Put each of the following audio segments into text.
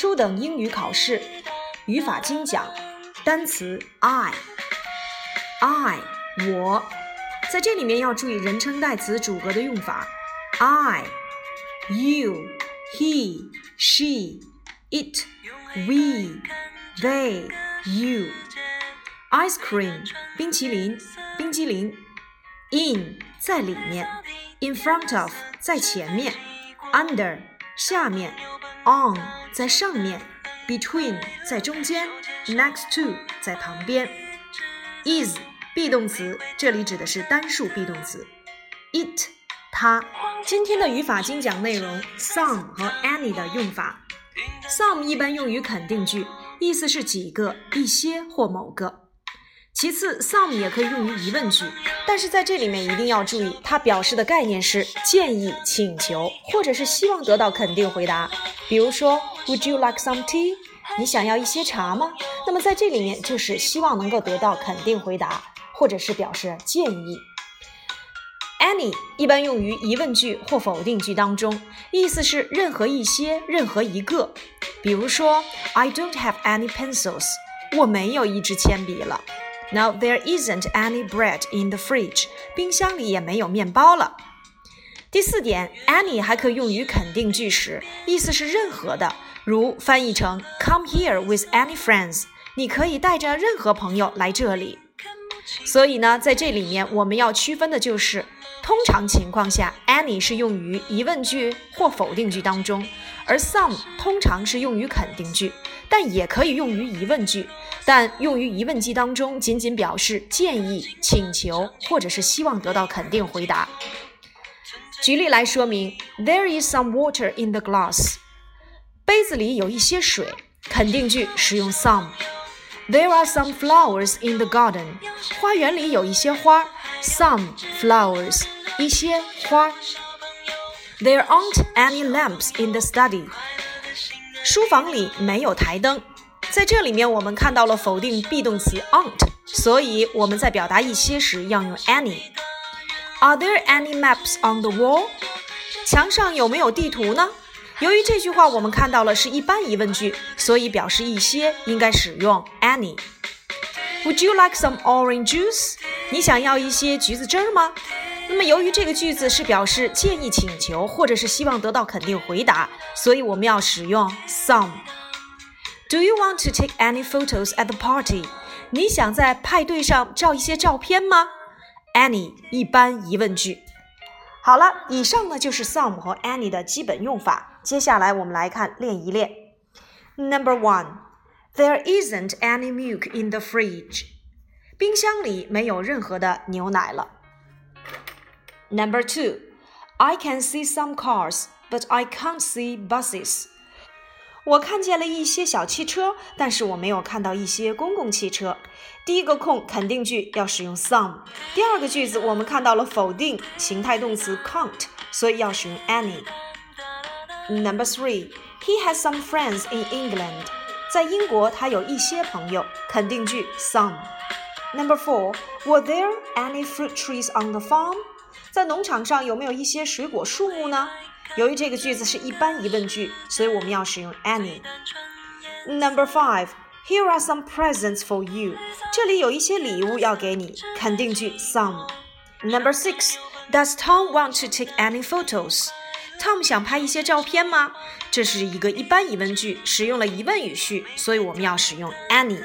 初等英语考试，语法精讲，单词 I，I 我，在这里面要注意人称代词主格的用法，I，you，he，she，it，we，they，you。ice cream 冰淇淋，冰激凌。in 在里面，in front of 在前面，under 下面，on 在上面，between 在中间，next to 在旁边。is be 动词，这里指的是单数 be 动词。it 它。今天的语法精讲内容，some 和 any 的用法。some 一般用于肯定句，意思是几个、一些或某个。其次，some 也可以用于疑问句，但是在这里面一定要注意，它表示的概念是建议、请求，或者是希望得到肯定回答。比如说，Would you like some tea？你想要一些茶吗？那么在这里面就是希望能够得到肯定回答，或者是表示建议。Any 一般用于疑问句或否定句当中，意思是任何一些、任何一个。比如说，I don't have any pencils。我没有一支铅笔了。Now there isn't any bread in the fridge. 冰箱里也没有面包了。第四点，any 还可以用于肯定句时，意思是任何的，如翻译成 Come here with any friends. 你可以带着任何朋友来这里。所以呢，在这里面我们要区分的就是，通常情况下，any 是用于疑问句或否定句当中，而 some 通常是用于肯定句，但也可以用于疑问句。但用于疑问句当中，仅仅表示建议、请求，或者是希望得到肯定回答。举例来说明：There is some water in the glass。杯子里有一些水。肯定句使用 some。There are some flowers in the garden。花园里有一些花。Some flowers，一些花。There aren't any lamps in the study。书房里没有台灯。在这里面，我们看到了否定 be 动词 aren't，所以我们在表达一些时要用 any。Are there any maps on the wall？墙上有没有地图呢？由于这句话我们看到了是一般疑问句，所以表示一些应该使用 any。Would you like some orange juice？你想要一些橘子汁儿吗？ 那么由于这个句子是表示建议、请求或者是希望得到肯定回答，所以我们要使用 some。Do you want to take any photos at the party？你想在派对上照一些照片吗？Any 一般疑问句。好了，以上呢就是 some 和 any 的基本用法。接下来我们来看练一练。Number one, there isn't any milk in the fridge。冰箱里没有任何的牛奶了。Number two, I can see some cars, but I can't see buses. 我看见了一些小汽车，但是我没有看到一些公共汽车。第一个空肯定句要使用 some，第二个句子我们看到了否定形态动词 can't，所以要使用 any。Number three, he has some friends in England。在英国他有一些朋友，肯定句 some。Number four, were there any fruit trees on the farm？ 在农场上有没有一些水果树木呢？由于这个句子是一般疑问句，所以我们要使用 any。Number five, here are some presents for you。这里有一些礼物要给你，肯定句 some。Number six, does Tom want to take any photos? Tom 想拍一些照片吗？这是一个一般疑问句，使用了疑问语序，所以我们要使用 any。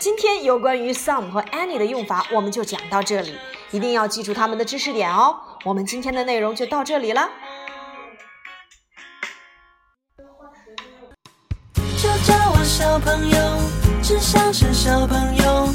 今天有关于 some 和 any 的用法，我们就讲到这里，一定要记住他们的知识点哦。我们今天的内容就到这里了。小朋友，只想是小朋友，